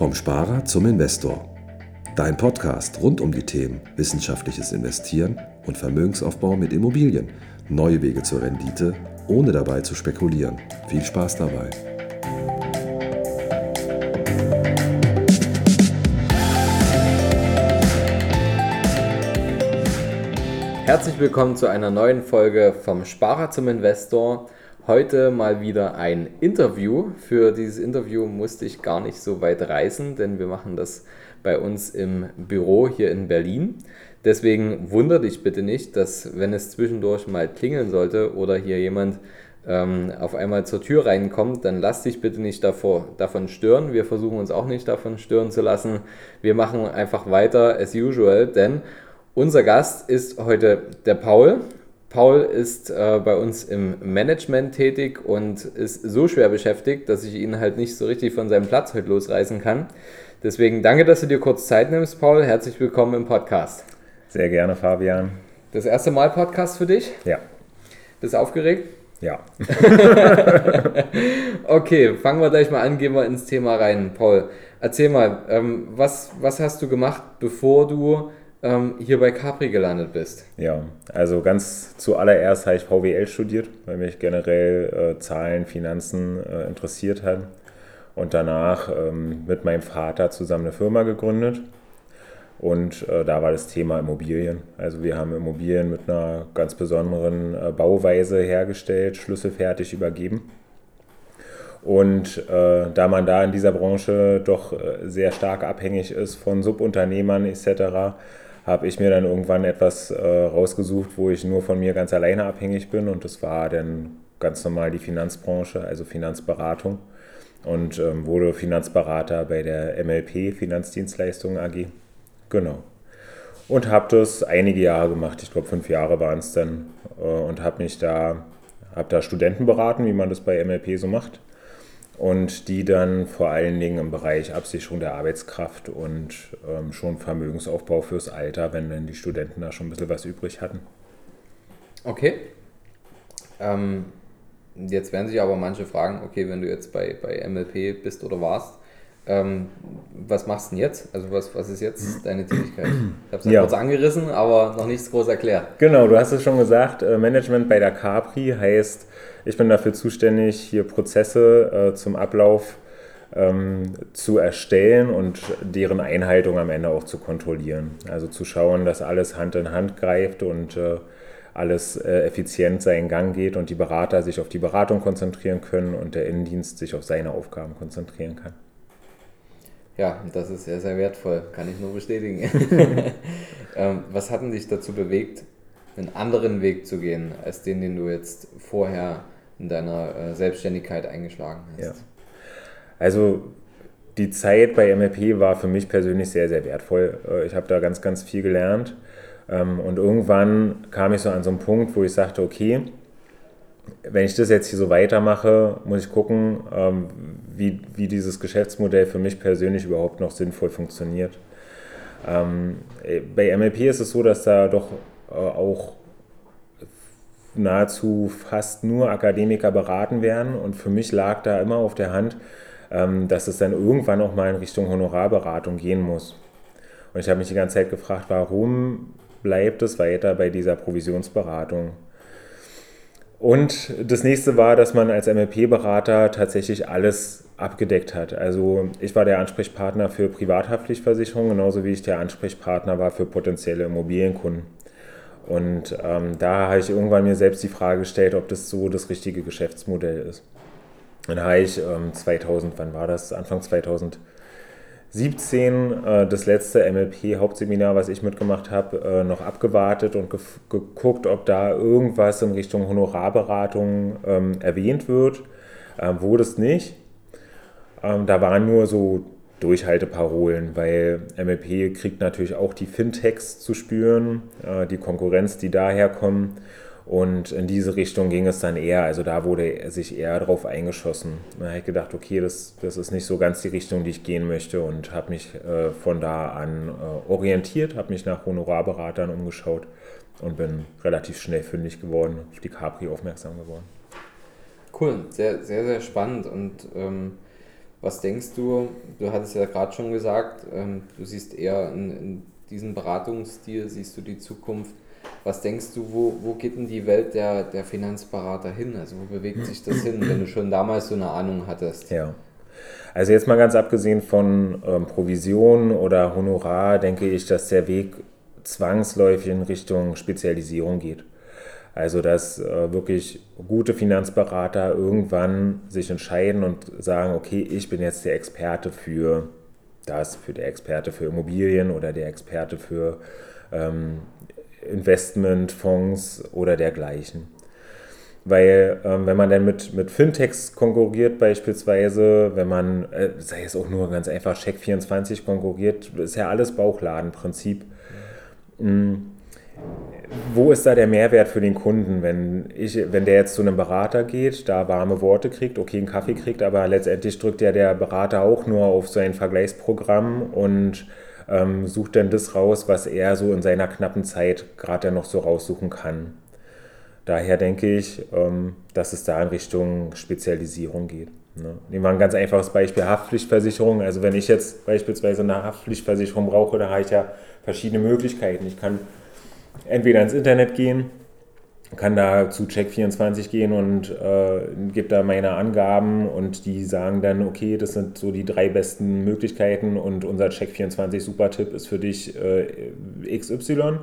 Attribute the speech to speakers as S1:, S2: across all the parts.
S1: Vom Sparer zum Investor. Dein Podcast rund um die Themen wissenschaftliches Investieren und Vermögensaufbau mit Immobilien. Neue Wege zur Rendite, ohne dabei zu spekulieren. Viel Spaß dabei.
S2: Herzlich willkommen zu einer neuen Folge vom Sparer zum Investor. Heute mal wieder ein Interview. Für dieses Interview musste ich gar nicht so weit reisen, denn wir machen das bei uns im Büro hier in Berlin. Deswegen wundert dich bitte nicht, dass wenn es zwischendurch mal klingeln sollte oder hier jemand ähm, auf einmal zur Tür reinkommt, dann lass dich bitte nicht davor, davon stören. Wir versuchen uns auch nicht davon stören zu lassen. Wir machen einfach weiter as usual, denn unser Gast ist heute der Paul. Paul ist äh, bei uns im Management tätig und ist so schwer beschäftigt, dass ich ihn halt nicht so richtig von seinem Platz heute losreißen kann. Deswegen danke, dass du dir kurz Zeit nimmst, Paul. Herzlich willkommen im Podcast.
S3: Sehr gerne, Fabian.
S2: Das erste Mal Podcast für dich?
S3: Ja.
S2: Bist du aufgeregt?
S3: Ja.
S2: okay, fangen wir gleich mal an, gehen wir ins Thema rein. Paul, erzähl mal, ähm, was, was hast du gemacht, bevor du ähm, hier bei Capri gelandet bist.
S3: Ja, also ganz zuallererst habe ich VWL studiert, weil mich generell äh, Zahlen, Finanzen äh, interessiert hat. Und danach ähm, mit meinem Vater zusammen eine Firma gegründet. Und äh, da war das Thema Immobilien. Also wir haben Immobilien mit einer ganz besonderen äh, Bauweise hergestellt, schlüsselfertig übergeben. Und äh, da man da in dieser Branche doch äh, sehr stark abhängig ist von Subunternehmern etc., habe ich mir dann irgendwann etwas äh, rausgesucht, wo ich nur von mir ganz alleine abhängig bin. Und das war dann ganz normal die Finanzbranche, also Finanzberatung. Und ähm, wurde Finanzberater bei der MLP Finanzdienstleistungen AG. Genau. Und habe das einige Jahre gemacht, ich glaube fünf Jahre waren es dann. Äh, und habe mich da, habe da Studenten beraten, wie man das bei MLP so macht und die dann vor allen Dingen im Bereich Absicherung der Arbeitskraft und ähm, schon Vermögensaufbau fürs Alter, wenn dann die Studenten da schon ein bisschen was übrig hatten.
S2: Okay. Ähm, jetzt werden sich aber manche fragen, okay, wenn du jetzt bei, bei MLP bist oder warst, ähm, was machst du denn jetzt? Also was, was ist jetzt deine Tätigkeit? Ich habe es ja, kurz angerissen, aber noch nichts groß erklärt.
S3: Genau, du hast es schon gesagt, äh, Management bei der Capri heißt, ich bin dafür zuständig, hier Prozesse äh, zum Ablauf ähm, zu erstellen und deren Einhaltung am Ende auch zu kontrollieren. Also zu schauen, dass alles Hand in Hand greift und äh, alles äh, effizient seinen Gang geht und die Berater sich auf die Beratung konzentrieren können und der Innendienst sich auf seine Aufgaben konzentrieren kann.
S2: Ja, das ist sehr, sehr wertvoll, kann ich nur bestätigen. ähm, was hat denn dich dazu bewegt, einen anderen Weg zu gehen, als den, den du jetzt vorher in deiner äh, Selbstständigkeit eingeschlagen hast?
S3: Ja. Also die Zeit bei MLP war für mich persönlich sehr, sehr wertvoll. Äh, ich habe da ganz, ganz viel gelernt. Ähm, und irgendwann kam ich so an so einen Punkt, wo ich sagte, okay, wenn ich das jetzt hier so weitermache, muss ich gucken, ähm, wie, wie dieses Geschäftsmodell für mich persönlich überhaupt noch sinnvoll funktioniert. Ähm, bei MLP ist es so, dass da doch äh, auch nahezu fast nur Akademiker beraten werden und für mich lag da immer auf der Hand, ähm, dass es dann irgendwann auch mal in Richtung Honorarberatung gehen muss. Und ich habe mich die ganze Zeit gefragt, warum bleibt es weiter bei dieser Provisionsberatung? Und das nächste war, dass man als MLP-Berater tatsächlich alles abgedeckt hat. Also ich war der Ansprechpartner für Privathaftpflichtversicherung, genauso wie ich der Ansprechpartner war für potenzielle Immobilienkunden. Und ähm, da habe ich irgendwann mir selbst die Frage gestellt, ob das so das richtige Geschäftsmodell ist. Dann habe ich ähm, 2000, wann war das? Anfang 2000 17 äh, das letzte MLP-Hauptseminar, was ich mitgemacht habe, äh, noch abgewartet und geguckt, ob da irgendwas in Richtung Honorarberatung ähm, erwähnt wird. Ähm, wurde es nicht. Ähm, da waren nur so Durchhalteparolen, weil MLP kriegt natürlich auch die Fintechs zu spüren, äh, die Konkurrenz, die daherkommen. Und in diese Richtung ging es dann eher, also da wurde sich eher drauf eingeschossen. Da habe ich gedacht, okay, das, das ist nicht so ganz die Richtung, die ich gehen möchte und habe mich äh, von da an äh, orientiert, habe mich nach Honorarberatern umgeschaut und bin relativ schnell fündig geworden, auf die Capri aufmerksam geworden.
S2: Cool, sehr, sehr, sehr spannend und ähm, Was denkst du, du hattest ja gerade schon gesagt, ähm, du siehst eher in, in diesem Beratungsstil, siehst du die Zukunft. Was denkst du, wo, wo geht denn die Welt der, der Finanzberater hin? Also wo bewegt sich das hin, wenn du schon damals so eine Ahnung hattest?
S3: Ja. Also jetzt mal ganz abgesehen von ähm, Provision oder Honorar, denke ich, dass der Weg zwangsläufig in Richtung Spezialisierung geht. Also dass äh, wirklich gute Finanzberater irgendwann sich entscheiden und sagen, okay, ich bin jetzt der Experte für das, für der Experte für Immobilien oder der Experte für ähm, Investmentfonds oder dergleichen. Weil ähm, wenn man dann mit, mit Fintechs konkurriert beispielsweise, wenn man, äh, sei es auch nur ganz einfach Check24 konkurriert, ist ja alles Bauchladenprinzip. Mhm. Wo ist da der Mehrwert für den Kunden, wenn, ich, wenn der jetzt zu einem Berater geht, da warme Worte kriegt, okay, einen Kaffee kriegt, aber letztendlich drückt ja der Berater auch nur auf sein Vergleichsprogramm und ähm, sucht dann das raus, was er so in seiner knappen Zeit gerade noch so raussuchen kann. Daher denke ich, ähm, dass es da in Richtung Spezialisierung geht. Ne? Nehmen wir ein ganz einfaches Beispiel, Haftpflichtversicherung. Also wenn ich jetzt beispielsweise eine Haftpflichtversicherung brauche, da habe ich ja verschiedene Möglichkeiten. Ich kann entweder ins Internet gehen, kann da zu Check24 gehen und äh, gebe da meine Angaben und die sagen dann, okay, das sind so die drei besten Möglichkeiten und unser Check24 Super-Tipp ist für dich äh, XY.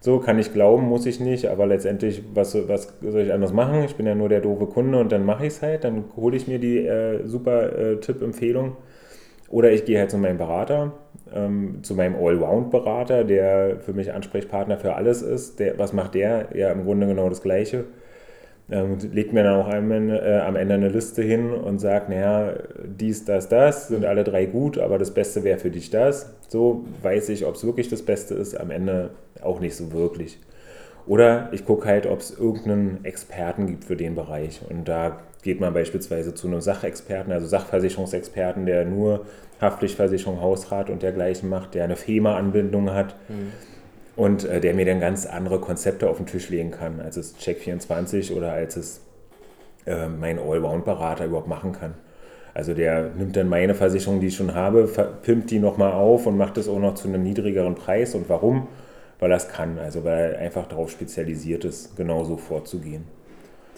S3: So kann ich glauben, muss ich nicht, aber letztendlich, was, was soll ich anders machen? Ich bin ja nur der doofe Kunde und dann mache ich es halt, dann hole ich mir die äh, Super-Tipp-Empfehlung. Oder ich gehe halt zu meinem Berater, ähm, zu meinem Allround-Berater, der für mich Ansprechpartner für alles ist. Der, was macht der? Ja, im Grunde genau das Gleiche. Ähm, legt mir dann auch am äh, am Ende eine Liste hin und sagt, naja, dies, das, das, sind alle drei gut, aber das Beste wäre für dich das. So weiß ich, ob es wirklich das Beste ist, am Ende auch nicht so wirklich. Oder ich gucke halt, ob es irgendeinen Experten gibt für den Bereich. Und da geht man beispielsweise zu einem Sachexperten, also Sachversicherungsexperten, der nur Haftpflichtversicherung, Hausrat und dergleichen macht, der eine FEMA-Anbindung hat. Mhm und äh, der mir dann ganz andere Konzepte auf den Tisch legen kann, als es Check24 oder als es äh, mein Allround-Berater überhaupt machen kann. Also der nimmt dann meine Versicherung, die ich schon habe, pimpt die nochmal auf und macht es auch noch zu einem niedrigeren Preis. Und warum? Weil er es kann, also weil er einfach darauf spezialisiert ist, genauso vorzugehen.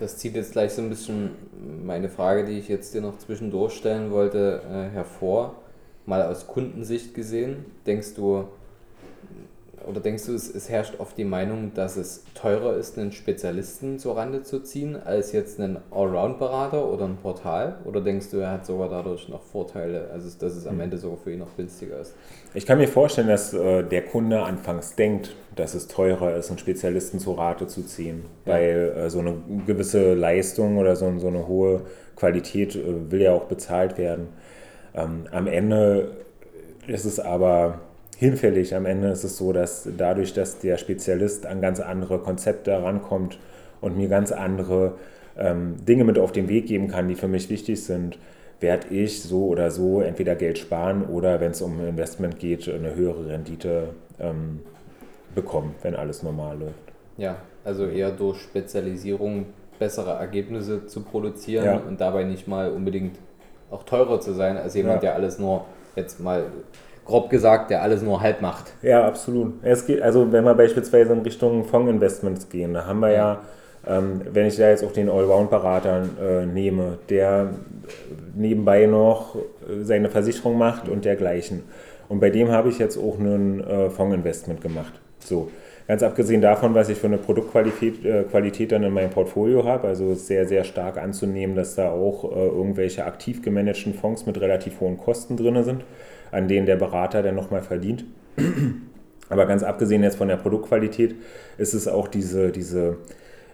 S2: Das zieht jetzt gleich so ein bisschen meine Frage, die ich jetzt dir noch zwischendurch stellen wollte, äh, hervor. Mal aus Kundensicht gesehen, denkst du, oder denkst du, es, es, herrscht oft die Meinung, dass es teurer ist, einen Spezialisten zur Rande zu ziehen, als jetzt einen Allround-Berater oder ein Portal? Oder denkst du, er hat sogar dadurch noch Vorteile, also dass es am hm. Ende sogar für ihn noch günstiger ist?
S3: Ich kann mir vorstellen, dass äh, der Kunde anfangs denkt, dass es teurer ist, einen Spezialisten zur Rate zu ziehen, ja. weil äh, so eine gewisse Leistung oder so, so eine hohe Qualität äh, will ja auch bezahlt werden. Ähm, am Ende ist es aber hinfällig. Am Ende ist es so, dass dadurch, dass der Spezialist an ganz andere Konzepte herankommt und mir ganz andere ähm, Dinge mit auf den Weg geben kann, die für mich wichtig sind, werde ich so oder so entweder Geld sparen oder, wenn es um Investment geht, eine höhere Rendite ähm, bekommen, wenn alles normal läuft.
S2: Ja, also eher durch Spezialisierung bessere Ergebnisse zu produzieren ja. und dabei nicht mal unbedingt auch teurer zu sein als jemand, ja. der alles nur jetzt mal grob gesagt, der alles nur halb macht.
S3: Ja, absolut. Es geht, also wenn wir beispielsweise in Richtung Fondsinvestments gehen, da haben wir ja, ähm, wenn ich da jetzt auch den Allround-Berater äh, nehme, der nebenbei noch äh, seine Versicherung macht und dergleichen. Und bei dem habe ich jetzt auch ein äh, Fondsinvestment gemacht. So. Ganz abgesehen davon, was ich für eine Produktqualität äh, Qualität dann in meinem Portfolio habe, also ist sehr, sehr stark anzunehmen, dass da auch äh, irgendwelche aktiv gemanagten Fonds mit relativ hohen Kosten drin sind an denen der Berater dann nochmal verdient. Aber ganz abgesehen jetzt von der Produktqualität ist es auch diese, diese,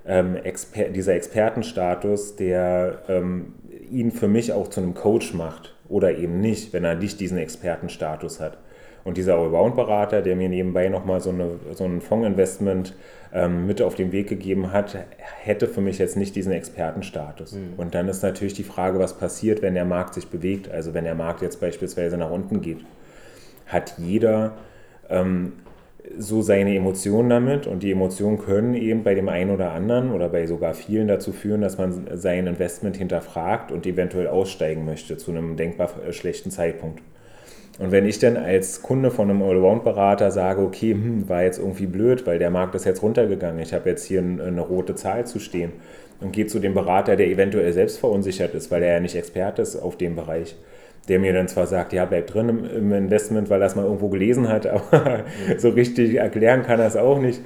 S3: ähm, Exper dieser Expertenstatus, der ähm, ihn für mich auch zu einem Coach macht oder eben nicht, wenn er nicht diesen Expertenstatus hat. Und dieser Allround-Berater, der mir nebenbei nochmal so, eine, so ein Fondsinvestment ähm, mit auf den Weg gegeben hat, hätte für mich jetzt nicht diesen Expertenstatus. Mhm. Und dann ist natürlich die Frage, was passiert, wenn der Markt sich bewegt. Also wenn der Markt jetzt beispielsweise nach unten geht. Hat jeder ähm, so seine Emotionen damit und die Emotionen können eben bei dem einen oder anderen oder bei sogar vielen dazu führen, dass man sein Investment hinterfragt und eventuell aussteigen möchte zu einem denkbar schlechten Zeitpunkt. Und wenn ich dann als Kunde von einem Allround-Berater sage, okay, hm, war jetzt irgendwie blöd, weil der Markt ist jetzt runtergegangen, ich habe jetzt hier eine rote Zahl zu stehen und gehe zu dem Berater, der eventuell selbst verunsichert ist, weil er ja nicht Experte ist auf dem Bereich, der mir dann zwar sagt, ja, bleib drin im, im Investment, weil er es mal irgendwo gelesen hat, aber so richtig erklären kann er es auch nicht.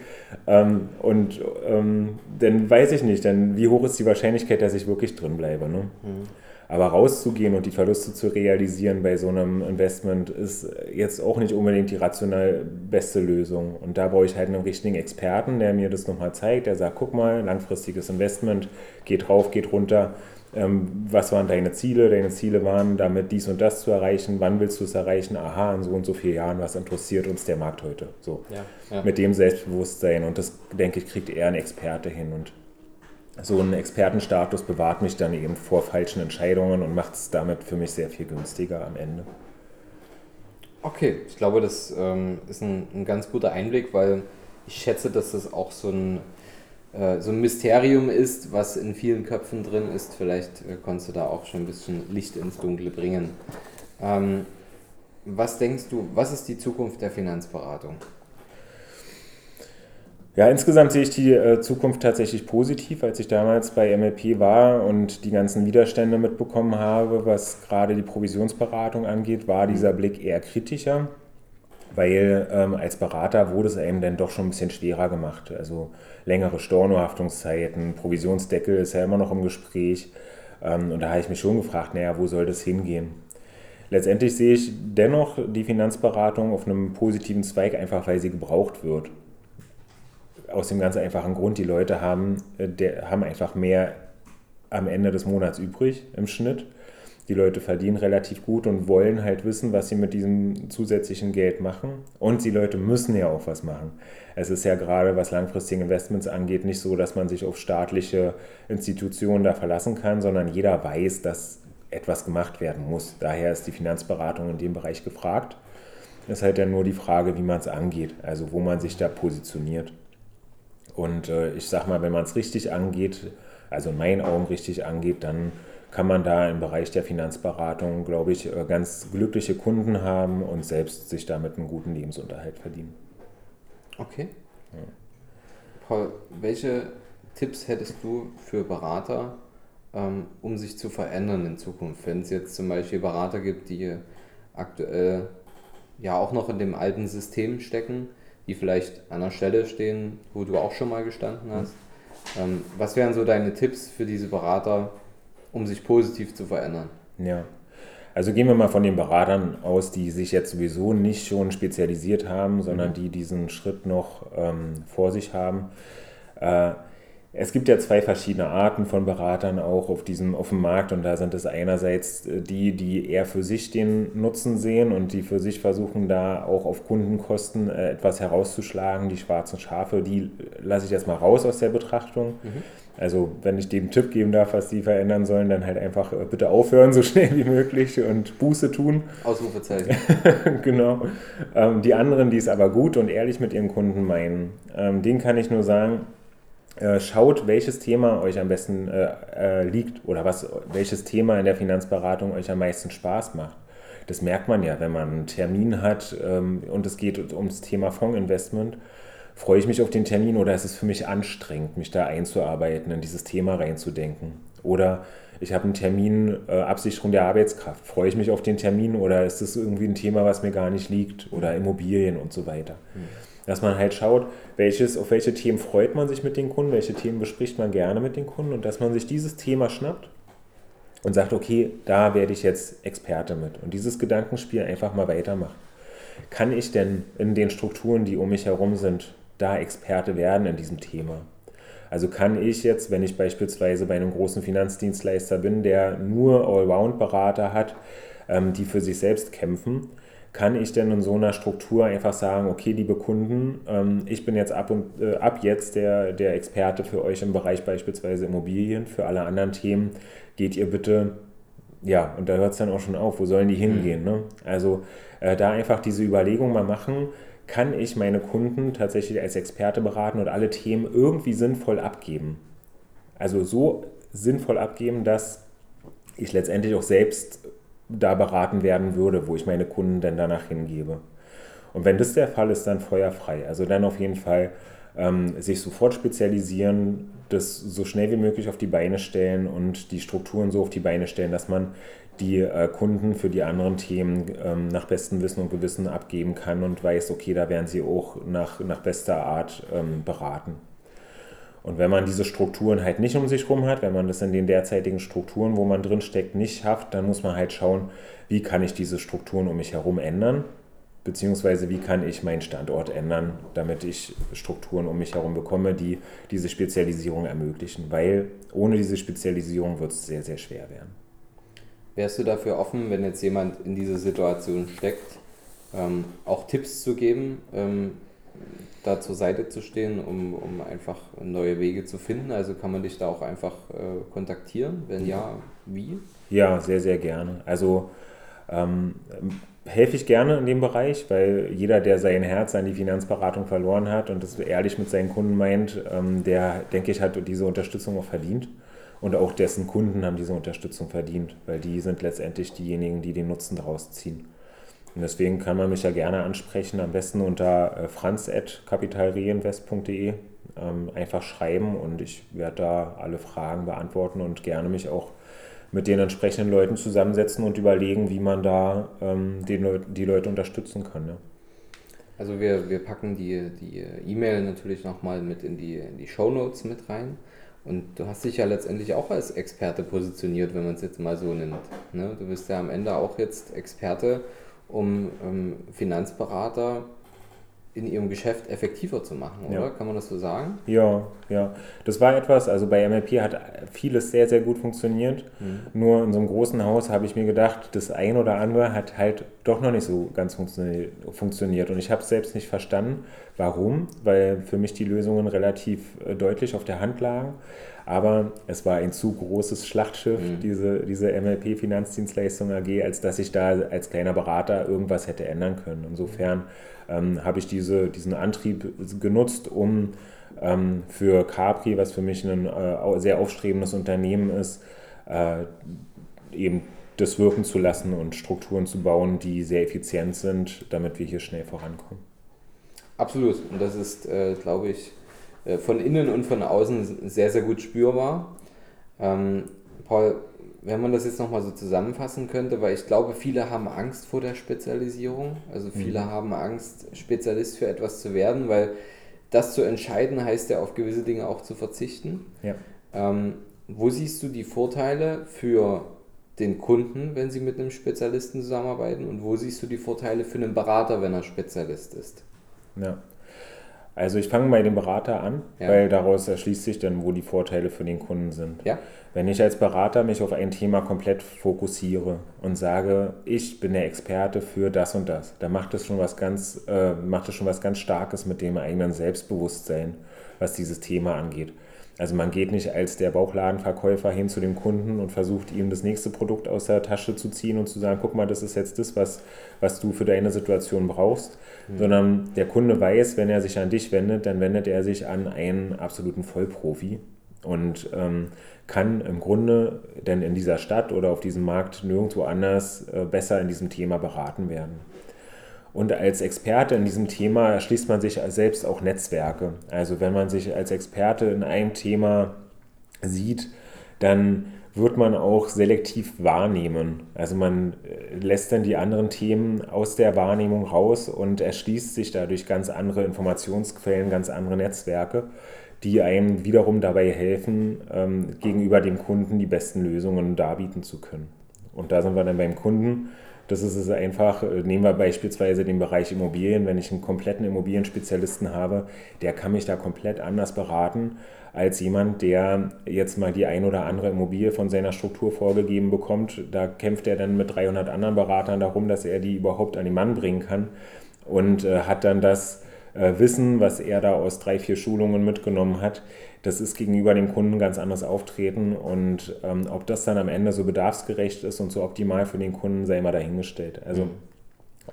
S3: Ähm, und ähm, dann weiß ich nicht, dann wie hoch ist die Wahrscheinlichkeit, dass ich wirklich drin bleibe. Ne? Mhm. Aber rauszugehen und die Verluste zu realisieren bei so einem Investment ist jetzt auch nicht unbedingt die rational beste Lösung. Und da brauche ich halt einen richtigen Experten, der mir das nochmal zeigt. Der sagt, guck mal, langfristiges Investment, geht rauf, geht runter. Ähm, was waren deine Ziele? Deine Ziele waren, damit dies und das zu erreichen. Wann willst du es erreichen? Aha, in so und so vielen Jahren, was interessiert uns der Markt heute? So. Ja, ja. Mit dem Selbstbewusstsein. Und das, denke ich, kriegt eher ein Experte hin. Und so ein Expertenstatus bewahrt mich dann eben vor falschen Entscheidungen und macht es damit für mich sehr viel günstiger am Ende.
S2: Okay, ich glaube, das ähm, ist ein, ein, ganz guter Einblick, weil ich schätze, dass das auch so ein, äh, so ein Mysterium ist, was in vielen Köpfen drin ist. Vielleicht äh, konntest du da auch schon ein bisschen Licht ins Dunkle bringen. Ähm, was denkst du, was ist die Zukunft der Finanzberatung?
S3: Ja, insgesamt sehe ich die äh, Zukunft tatsächlich positiv. Als ich damals bei MLP war und die ganzen Widerstände mitbekommen habe, was gerade die Provisionsberatung angeht, war dieser Blick eher kritischer, weil ähm, als Berater wurde es einem dann doch schon ein bisschen schwerer gemacht. Also längere Stornohaftungszeiten, Provisionsdeckel ist ja immer noch im Gespräch. Ähm, und da habe ich mich schon gefragt, naja, wo soll das hingehen? Letztendlich sehe ich dennoch die Finanzberatung auf einem positiven Zweig, einfach weil sie gebraucht wird aus dem ganz einfachen Grund, die Leute haben, äh, der, haben einfach mehr am Ende des Monats übrig im Schnitt. Die Leute verdienen relativ gut und wollen halt wissen, was sie mit diesem zusätzlichen Geld machen. Und die Leute müssen ja auch was machen. Es ist ja gerade, was langfristige Investments angeht, nicht so, dass man sich auf staatliche Institutionen da verlassen kann, sondern jeder weiß, dass etwas gemacht werden muss. Daher ist die Finanzberatung in dem Bereich gefragt. Es ist halt dann nur die Frage, wie man es angeht, also wo man sich da positioniert. Und äh, ich sag mal, wenn man es richtig angeht, also in meinen Augen richtig angeht, dann kann man da im Bereich der Finanzberatung, glaube ich, äh, ganz glückliche Kunden haben und selbst sich damit einen guten Lebensunterhalt verdienen.
S2: Okay. Ja. Paul, welche Tipps hättest du für Berater, ähm, um sich zu verändern in Zukunft? Wenn es jetzt zum Beispiel Berater gibt, die aktuell ja auch noch in dem alten System stecken, die vielleicht an der Stelle stehen, wo du auch schon mal gestanden hast. Ähm, was wären so deine Tipps für diese Berater, um sich positiv zu verändern?
S3: Ja. Also gehen wir mal von den Beratern aus, die sich jetzt sowieso nicht schon spezialisiert haben, sondern mhm. die diesen Schritt noch ähm, vor sich haben. Äh, es gibt ja zwei verschiedene Arten von Beratern auch auf diesem auf dem Markt und da sind es einerseits äh, die, die eher für sich den Nutzen sehen und die für sich versuchen, da auch auf Kundenkosten äh, etwas herauszuschlagen. Die schwarzen Schafe, die lasse ich jetzt mal raus aus der Betrachtung. Mhm. Also wenn ich dem Tipp geben darf, was die verändern sollen, dann halt einfach äh, bitte aufhören, so schnell wie möglich und Buße tun.
S2: Ausrufezeichen.
S3: genau. Ähm, die anderen, die es aber gut und ehrlich mit ihren Kunden meinen, ähm, denen kann ich nur sagen, schaut, welches Thema euch am besten äh, äh, liegt oder was, welches Thema in der Finanzberatung euch am meisten Spaß macht. Das merkt man ja, wenn man einen Termin hat ähm, und es geht ums Thema Fondsinvestment. Freue ich mich auf den Termin oder ist es für mich anstrengend, mich da einzuarbeiten, in dieses Thema reinzudenken? Oder ich habe einen Termin, äh, Absicherung der Arbeitskraft. Freue ich mich auf den Termin oder ist es irgendwie ein Thema, was mir gar nicht liegt? Oder Immobilien und so weiter. Mhm dass man halt schaut, welches, auf welche Themen freut man sich mit den Kunden, welche Themen bespricht man gerne mit den Kunden und dass man sich dieses Thema schnappt und sagt, okay, da werde ich jetzt Experte mit und dieses Gedankenspiel einfach mal weitermachen. Kann ich denn in den Strukturen, die um mich herum sind, da Experte werden in diesem Thema? Also kann ich jetzt, wenn ich beispielsweise bei einem großen Finanzdienstleister bin, der nur Allround-Berater hat, ähm, die für sich selbst kämpfen, kann ich denn in so einer Struktur einfach sagen, okay, liebe Kunden, ähm, ich bin jetzt ab, und, äh, ab jetzt der, der Experte für euch im Bereich beispielsweise Immobilien, für alle anderen Themen geht ihr bitte, ja, und da hört es dann auch schon auf, wo sollen die hingehen? Mhm. Ne? Also äh, da einfach diese Überlegung mal machen, kann ich meine Kunden tatsächlich als Experte beraten und alle Themen irgendwie sinnvoll abgeben. Also so sinnvoll abgeben, dass ich letztendlich auch selbst da beraten werden würde, wo ich meine Kunden dann danach hingebe. Und wenn das der Fall ist, dann feuerfrei. Also dann auf jeden Fall ähm, sich sofort spezialisieren, das so schnell wie möglich auf die Beine stellen und die Strukturen so auf die Beine stellen, dass man die äh, Kunden für die anderen Themen ähm, nach bestem Wissen und Gewissen abgeben kann und weiß, okay, da werden sie auch nach, nach bester Art ähm, beraten. Und wenn man diese Strukturen halt nicht um sich herum hat, wenn man das in den derzeitigen Strukturen, wo man drin steckt, nicht schafft, dann muss man halt schauen, wie kann ich diese Strukturen um mich herum ändern, beziehungsweise wie kann ich meinen Standort ändern, damit ich Strukturen um mich herum bekomme, die diese Spezialisierung ermöglichen. Weil ohne diese Spezialisierung wird es sehr, sehr schwer werden.
S2: Wärst du dafür offen, wenn jetzt jemand in dieser Situation steckt, ähm, auch Tipps zu geben, ähm, da zur Seite zu stehen, um, um einfach neue Wege zu finden? Also kann man dich da auch einfach äh, kontaktieren? Wenn ja, wie?
S3: Ja, sehr, sehr gerne. Also ähm, helfe ich gerne in dem Bereich, weil jeder, der sein Herz an die Finanzberatung verloren hat und das ehrlich mit seinen Kunden meint, ähm, der, denke ich, hat diese Unterstützung auch verdient. Und auch dessen Kunden haben diese Unterstützung verdient, weil die sind letztendlich diejenigen, die den Nutzen daraus ziehen. Und deswegen kann man mich ja gerne ansprechen, am besten unter äh, franz.kapitalreinvest.de ähm, einfach schreiben und ich werde da alle Fragen beantworten und gerne mich auch mit den entsprechenden Leuten zusammensetzen und überlegen, wie man da ähm, die, die Leute unterstützen kann. Ja.
S2: Also wir, wir packen die E-Mail natürlich nochmal mit in die, in die Show Notes mit rein. Und du hast dich ja letztendlich auch als Experte positioniert, wenn man es jetzt mal so nennt. Ne? Du bist ja am Ende auch jetzt Experte um ähm, Finanzberater in ihrem Geschäft effektiver zu machen, oder? Ja. Kann man das so sagen?
S3: Ja, ja. Das war etwas, also bei MLP hat vieles sehr, sehr gut funktioniert. Mhm. Nur in so einem großen Haus habe ich mir gedacht, das ein oder andere hat halt doch noch nicht so ganz funktioniert. Und ich habe es selbst nicht verstanden. Warum? Weil für mich die Lösungen relativ äh, deutlich auf der Hand lagen. Aber es war ein zu großes Schlachtschiff, mhm. diese, diese MLP Finanzdienstleistung AG, als dass ich da als kleiner Berater irgendwas hätte ändern können. Insofern ähm, habe ich diese, diesen Antrieb genutzt, um ähm, für Capri, was für mich ein äh, sehr aufstrebendes Unternehmen ist, äh, eben das wirken zu lassen und Strukturen zu bauen, die sehr effizient sind, damit wir hier schnell vorankommen.
S2: Absolut. Und das ist, äh, glaube ich, von innen und von außen sehr, sehr gut spürbar. Ähm, Paul, wenn man das jetzt nochmal so zusammenfassen könnte, weil ich glaube, viele haben Angst vor der Spezialisierung. Also viele mhm. haben Angst, Spezialist für etwas zu werden, weil das zu entscheiden heißt ja auf gewisse Dinge auch zu verzichten. Ja. Ähm, wo siehst du die Vorteile für den Kunden, wenn sie mit einem Spezialisten zusammenarbeiten? Und wo siehst du die Vorteile für einen Berater, wenn er Spezialist ist?
S3: Ja, also ich fange bei dem Berater an, ja. weil daraus erschließt sich dann, wo die Vorteile für den Kunden sind. Ja. Wenn ich als Berater mich auf ein Thema komplett fokussiere und sage, ich bin der Experte für das und das, dann macht es schon was ganz, äh, macht es schon was ganz Starkes mit dem eigenen Selbstbewusstsein, was dieses Thema angeht. Also man geht nicht als der Bauchladenverkäufer hin zu dem Kunden und versucht ihm das nächste Produkt aus der Tasche zu ziehen und zu sagen, guck mal, das ist jetzt das, was, was du für deine Situation brauchst, mhm. sondern der Kunde weiß, wenn er sich an dich wendet, dann wendet er sich an einen absoluten Vollprofi und ähm, kann im Grunde denn in dieser Stadt oder auf diesem Markt nirgendwo anders äh, besser in diesem Thema beraten werden. Und als Experte in diesem Thema erschließt man sich selbst auch Netzwerke. Also wenn man sich als Experte in einem Thema sieht, dann wird man auch selektiv wahrnehmen. Also man äh, lässt dann die anderen Themen aus der Wahrnehmung raus und erschließt sich dadurch ganz andere Informationsquellen, ganz andere Netzwerke, die einem wiederum dabei helfen, ähm, gegenüber dem Kunden die besten Lösungen darbieten zu können. Und da sind wir dann beim Kunden das ist es einfach, äh, nehmen wir beispielsweise den Bereich Immobilien, wenn ich einen kompletten Immobilienspezialisten habe, der kann mich da komplett anders beraten als jemand, der jetzt mal die ein oder andere Immobilie von seiner Struktur vorgegeben bekommt. Da kämpft er dann mit 300 anderen Beratern darum, dass er die überhaupt an den Mann bringen kann und äh, hat dann das äh, Wissen, was er da aus drei, vier Schulungen mitgenommen hat, das ist gegenüber dem Kunden ganz anders auftreten und ähm, ob das dann am Ende so bedarfsgerecht ist und so optimal für den Kunden, sei mal dahingestellt. Also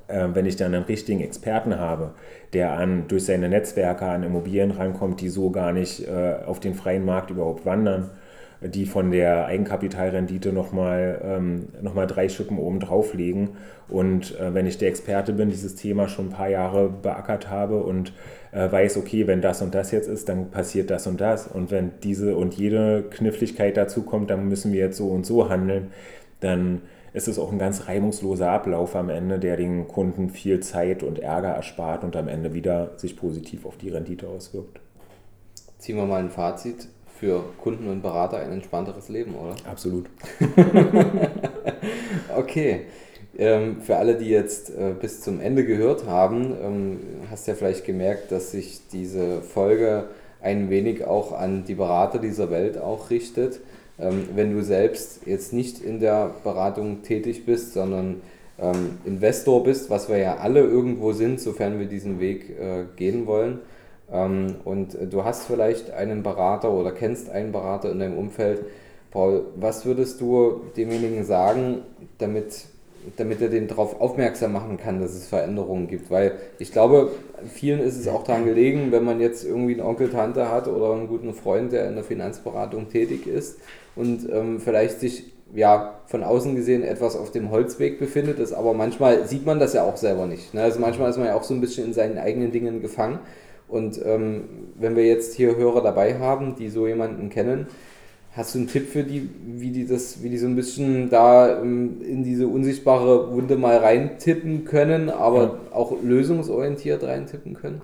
S3: äh, wenn ich dann einen richtigen Experten habe, der an, durch seine Netzwerke an Immobilien rankommt, die so gar nicht äh, auf den freien Markt überhaupt wandern, die von der Eigenkapitalrendite nochmal ähm, noch drei Schippen oben drauflegen. Und äh, wenn ich der Experte bin, dieses Thema schon ein paar Jahre beackert habe und äh, weiß, okay, wenn das und das jetzt ist, dann passiert das und das. Und wenn diese und jede Kniffligkeit dazu kommt, dann müssen wir jetzt so und so handeln, dann ist es auch ein ganz reibungsloser Ablauf am Ende, der den Kunden viel Zeit und Ärger erspart und am Ende wieder sich positiv auf die Rendite auswirkt.
S2: Ziehen wir mal ein Fazit für Kunden und Berater ein entspannteres Leben, oder?
S3: Absolut.
S2: okay. Ähm, für alle, die jetzt äh, bis zum Ende gehört haben, ähm, hast ja vielleicht gemerkt, dass sich diese Folge ein wenig auch an die Berater dieser Welt auch richtet. Ähm, wenn du selbst jetzt nicht in der Beratung tätig bist, sondern ähm, Investor bist, was wir ja alle irgendwo sind, sofern wir diesen Weg äh, gehen wollen. Ähm, und du hast vielleicht einen Berater oder kennst einen Berater in deinem Umfeld. Paul, was würdest du demjenigen sagen, damit damit er den darauf aufmerksam machen kann, dass es Veränderungen gibt. Weil ich glaube, vielen ist es auch daran gelegen, wenn man jetzt irgendwie einen Onkel, Tante hat oder einen guten Freund, der in der Finanzberatung tätig ist und ähm, vielleicht sich ja von außen gesehen etwas auf dem Holzweg befindet, ist, aber manchmal sieht man das ja auch selber nicht. Ne? Also manchmal ist man ja auch so ein bisschen in seinen eigenen Dingen gefangen. Und ähm, wenn wir jetzt hier Hörer dabei haben, die so jemanden kennen, Hast du einen Tipp für die, wie die das, wie die so ein bisschen da ähm, in diese unsichtbare Wunde mal reintippen können, aber ja. auch lösungsorientiert reintippen können?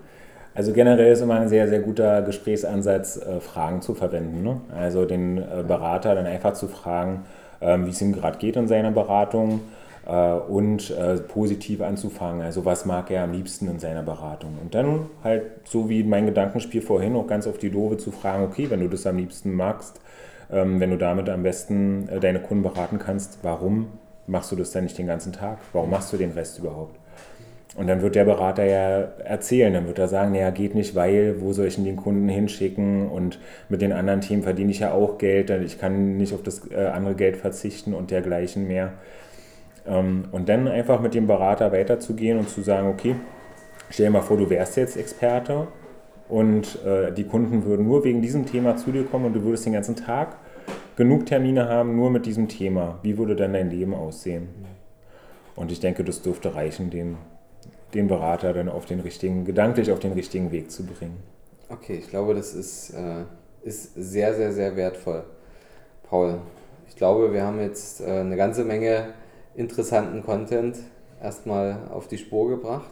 S3: Also generell ist immer ein sehr, sehr guter Gesprächsansatz, äh, Fragen zu verwenden. Ne? Also den äh, Berater dann einfach zu fragen, ähm, wie es ihm gerade geht in seiner Beratung äh, und positiv anzufangen. Also was mag er am liebsten in seiner Beratung? Und dann halt, so wie mein Gedankenspiel vorhin, auch ganz auf die Dove zu fragen, okay, wenn du das am liebsten magst, ähm, wenn du damit am besten äh, deine Kunden beraten kannst, warum machst du das denn nicht den ganzen Tag? Warum machst du den Rest überhaupt? Und dann wird der Berater ja erzählen, dann wird er sagen, naja, geht nicht, weil, wo soll ich denn den Kunden hinschicken und mit den anderen Themen verdiene ich ja auch Geld, ich kann nicht auf das äh, andere Geld verzichten und dergleichen mehr. Ähm, und dann einfach mit dem Berater weiterzugehen und zu sagen, okay, stell dir mal vor, du wärst jetzt Experte und äh, die Kunden würden nur wegen diesem Thema zu dir kommen und du würdest den ganzen Tag genug Termine haben, nur mit diesem Thema. Wie würde dann dein Leben aussehen? Und ich denke, das dürfte reichen, den, den Berater dann auf den richtigen, gedanklich auf den richtigen Weg zu bringen.
S2: Okay, ich glaube, das ist, äh, ist sehr, sehr, sehr wertvoll. Paul, ich glaube, wir haben jetzt äh, eine ganze Menge interessanten Content erstmal auf die Spur gebracht.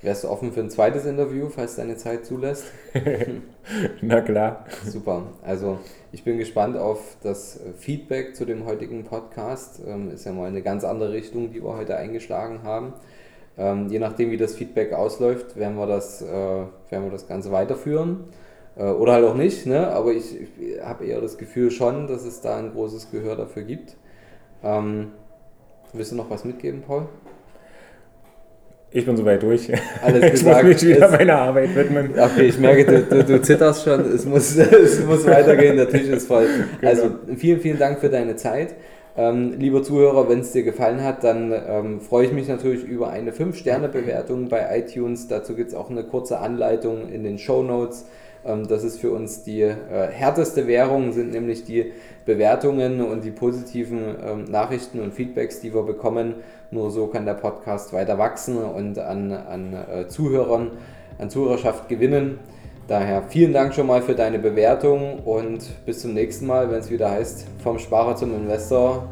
S2: Wärst du offen für ein zweites Interview, falls deine Zeit zulässt?
S3: Na klar.
S2: Super. Also ich bin gespannt auf das Feedback zu dem heutigen Podcast. Ähm, ist ja mal eine ganz andere Richtung, die wir heute eingeschlagen haben. Ähm, je nachdem, wie das Feedback ausläuft, werden wir das, äh, werden wir das Ganze weiterführen. Äh, oder halt auch nicht. Ne? Aber ich, ich habe eher das Gefühl schon, dass es da ein großes Gehör dafür gibt. Ähm, willst du noch was mitgeben, Paul?
S3: Ich bin soweit durch.
S2: Alles
S3: ich muss mich wieder meiner Arbeit widmen.
S2: Okay, ich merke, du, du, du, zitterst schon. Es muss, es muss weitergehen, der Tisch ist voll. Genau. Also vielen, vielen Dank für deine Zeit. Ähm, lieber Zuhörer, wenn es dir gefallen hat, dann ähm, freue ich mich natürlich über eine 5-Sterne-Bewertung bei iTunes. Dazu gibt es auch eine kurze Anleitung in den Show Notes. Ähm, das ist für uns die äh, härteste Währung, sind nämlich die Bewertungen und die positiven ähm, Nachrichten und Feedbacks, die wir bekommen. Nur so kann der Podcast weiter wachsen und an, an äh, Zuhörern, an Zuhörerschaft gewinnen. Daher vielen Dank schon mal für deine Bewertung und bis zum nächsten Mal, wenn es wieder heißt, vom Sparer zum Investor.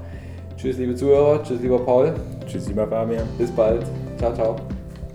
S2: Tschüss, liebe Zuhörer. Tschüss, lieber Paul.
S3: Tschüss, lieber Fabian.
S2: Bis bald. Ciao, ciao.